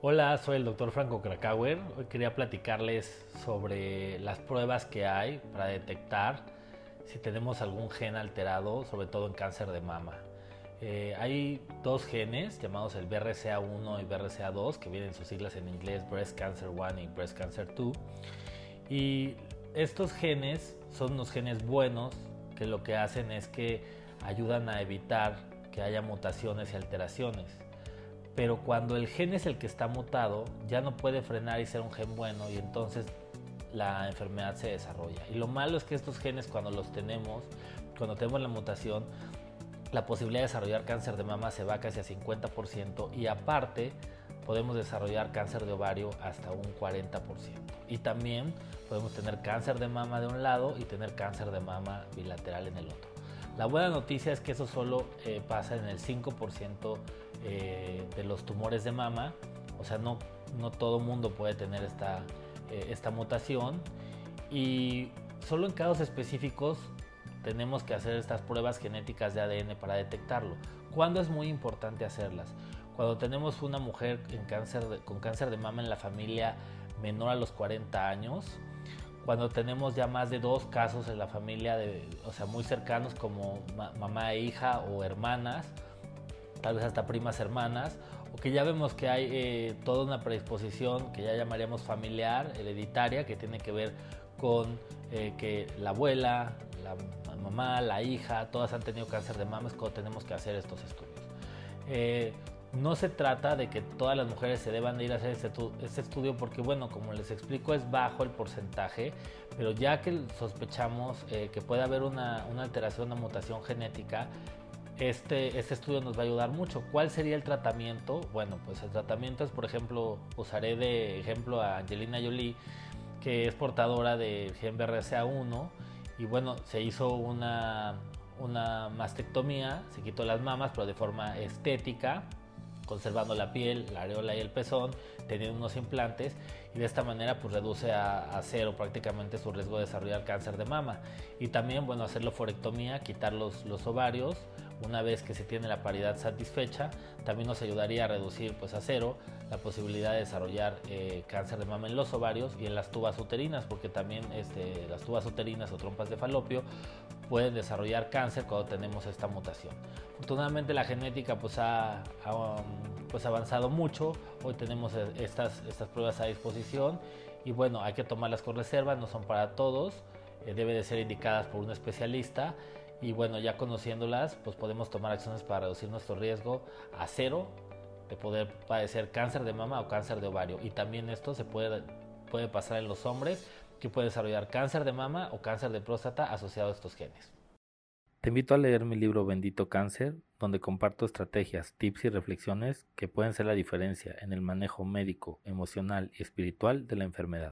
Hola, soy el doctor Franco Krakauer. Hoy quería platicarles sobre las pruebas que hay para detectar si tenemos algún gen alterado, sobre todo en cáncer de mama. Eh, hay dos genes llamados el BRCA1 y BRCA2, que vienen sus siglas en inglés Breast Cancer 1 y Breast Cancer 2. Y estos genes son unos genes buenos que lo que hacen es que ayudan a evitar que haya mutaciones y alteraciones pero cuando el gen es el que está mutado, ya no puede frenar y ser un gen bueno y entonces la enfermedad se desarrolla. Y lo malo es que estos genes cuando los tenemos, cuando tenemos la mutación, la posibilidad de desarrollar cáncer de mama se va casi a 50% y aparte podemos desarrollar cáncer de ovario hasta un 40%. Y también podemos tener cáncer de mama de un lado y tener cáncer de mama bilateral en el otro. La buena noticia es que eso solo eh, pasa en el 5% eh, de los tumores de mama, o sea, no, no todo mundo puede tener esta, eh, esta mutación y solo en casos específicos tenemos que hacer estas pruebas genéticas de ADN para detectarlo. ¿Cuándo es muy importante hacerlas? Cuando tenemos una mujer con cáncer de mama en la familia menor a los 40 años, cuando tenemos ya más de dos casos en la familia, de, o sea, muy cercanos como mamá e hija o hermanas, tal vez hasta primas hermanas, o que ya vemos que hay eh, toda una predisposición que ya llamaríamos familiar, hereditaria, que tiene que ver con eh, que la abuela, la mamá, la hija, todas han tenido cáncer de mama, es cuando tenemos que hacer estos estudios. Eh, no se trata de que todas las mujeres se deban de ir a hacer este, este, estudio porque, bueno, como les explico, es bajo el porcentaje, pero ya que sospechamos que puede haber una, una alteración, una mutación genética, este, este estudio nos va a ayudar mucho. ¿Cuál sería el tratamiento? Bueno, pues el tratamiento es, por ejemplo, usaré de ejemplo a Angelina Jolie, que es portadora de gen BRCA1 y bueno, se hizo una, una mastectomía, se quitó las mamas, pero de forma estética, conservando la piel, la areola y el pezón, teniendo unos implantes y de esta manera pues reduce a, cero prácticamente su riesgo de desarrollar cáncer de mama. Y también, bueno, hacerlo forectomía, quitar los, los ovarios, una vez que se tiene la paridad satisfecha, también nos ayudaría a reducir pues a cero la posibilidad de desarrollar eh, cáncer de mama en los ovarios y en las tubas uterinas, porque también este, las tubas uterinas o trompas de falopio pueden desarrollar cáncer cuando tenemos esta mutación. Afortunadamente la genética pues ha, um, pues avanzado mucho, hoy tenemos e, estas, estas pruebas a disposición y bueno, hay que tomarlas con reserva, no son para todos, eh, debe de ser indicadas por un especialista y bueno, ya conociéndolas, pues podemos tomar acciones para reducir nuestro riesgo a cero de poder padecer cáncer de mama o cáncer de ovario. Y también esto se puede, puede pasar en los hombres que pueden desarrollar cáncer de mama o cáncer de próstata asociado a estos genes. Te invito a leer mi libro Bendito Cáncer, donde comparto estrategias, tips y reflexiones que pueden ser la diferencia en el manejo médico, emocional y espiritual de la enfermedad.